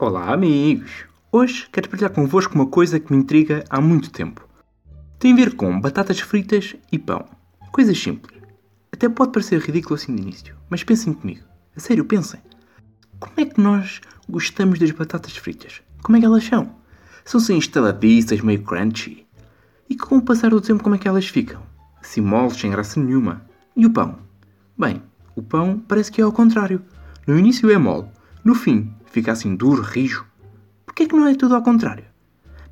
Olá, amigos! Hoje quero partilhar convosco uma coisa que me intriga há muito tempo. Tem a ver com batatas fritas e pão. Coisas simples. Até pode parecer ridículo assim de início, mas pensem comigo. A sério, pensem. Como é que nós gostamos das batatas fritas? Como é que elas são? São assim estaladiças, meio crunchy. E com o passar do tempo, como é que elas ficam? Assim moles, sem graça nenhuma. E o pão? Bem, o pão parece que é ao contrário. No início é mole, no fim fica assim duro, rijo. Porquê é que não é tudo ao contrário?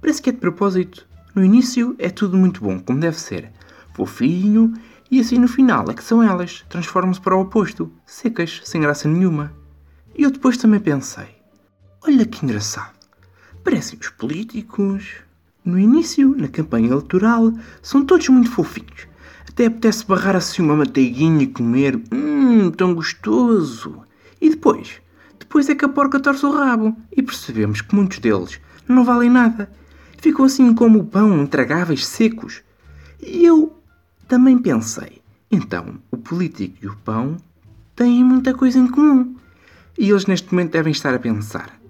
Parece que é de propósito. No início é tudo muito bom, como deve ser. Fofinho, e assim no final é que são elas, transformam-se para o oposto, secas, sem graça nenhuma. E eu depois também pensei: olha que engraçado. Parecem os políticos. No início, na campanha eleitoral, são todos muito fofinhos. Até apetece barrar assim uma manteiguinha e comer. Hum, tão gostoso. E depois? Depois é que a porca torce o rabo e percebemos que muitos deles não valem nada. Ficam assim como o pão, intragáveis, secos. E eu também pensei, então o político e o pão têm muita coisa em comum. E eles neste momento devem estar a pensar: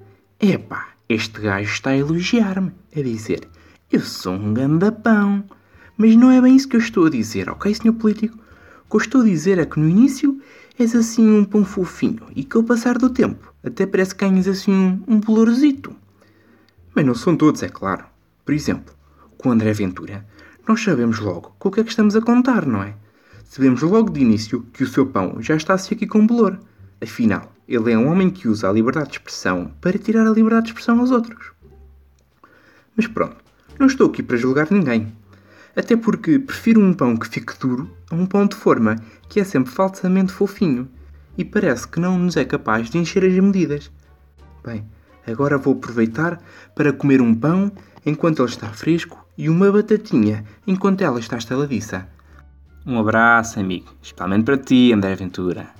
epá, este gajo está a elogiar-me, a dizer, eu sou um gandapão. Mas não é bem isso que eu estou a dizer, ok, senhor político? O que eu estou a dizer é que no início és assim um pão fofinho e que ao passar do tempo até parece que ganhas assim um, um bolorzito. Mas não são todos, é claro. Por exemplo, com o André Ventura, nós sabemos logo com o que é que estamos a contar, não é? Sabemos logo de início que o seu pão já está assim aqui com bolor. Afinal, ele é um homem que usa a liberdade de expressão para tirar a liberdade de expressão aos outros. Mas pronto, não estou aqui para julgar ninguém. Até porque prefiro um pão que fique duro a um pão de forma que é sempre falsamente fofinho e parece que não nos é capaz de encher as medidas. Bem, agora vou aproveitar para comer um pão enquanto ele está fresco e uma batatinha enquanto ela está estaladiça. Um abraço, amigo, especialmente para ti, André Ventura.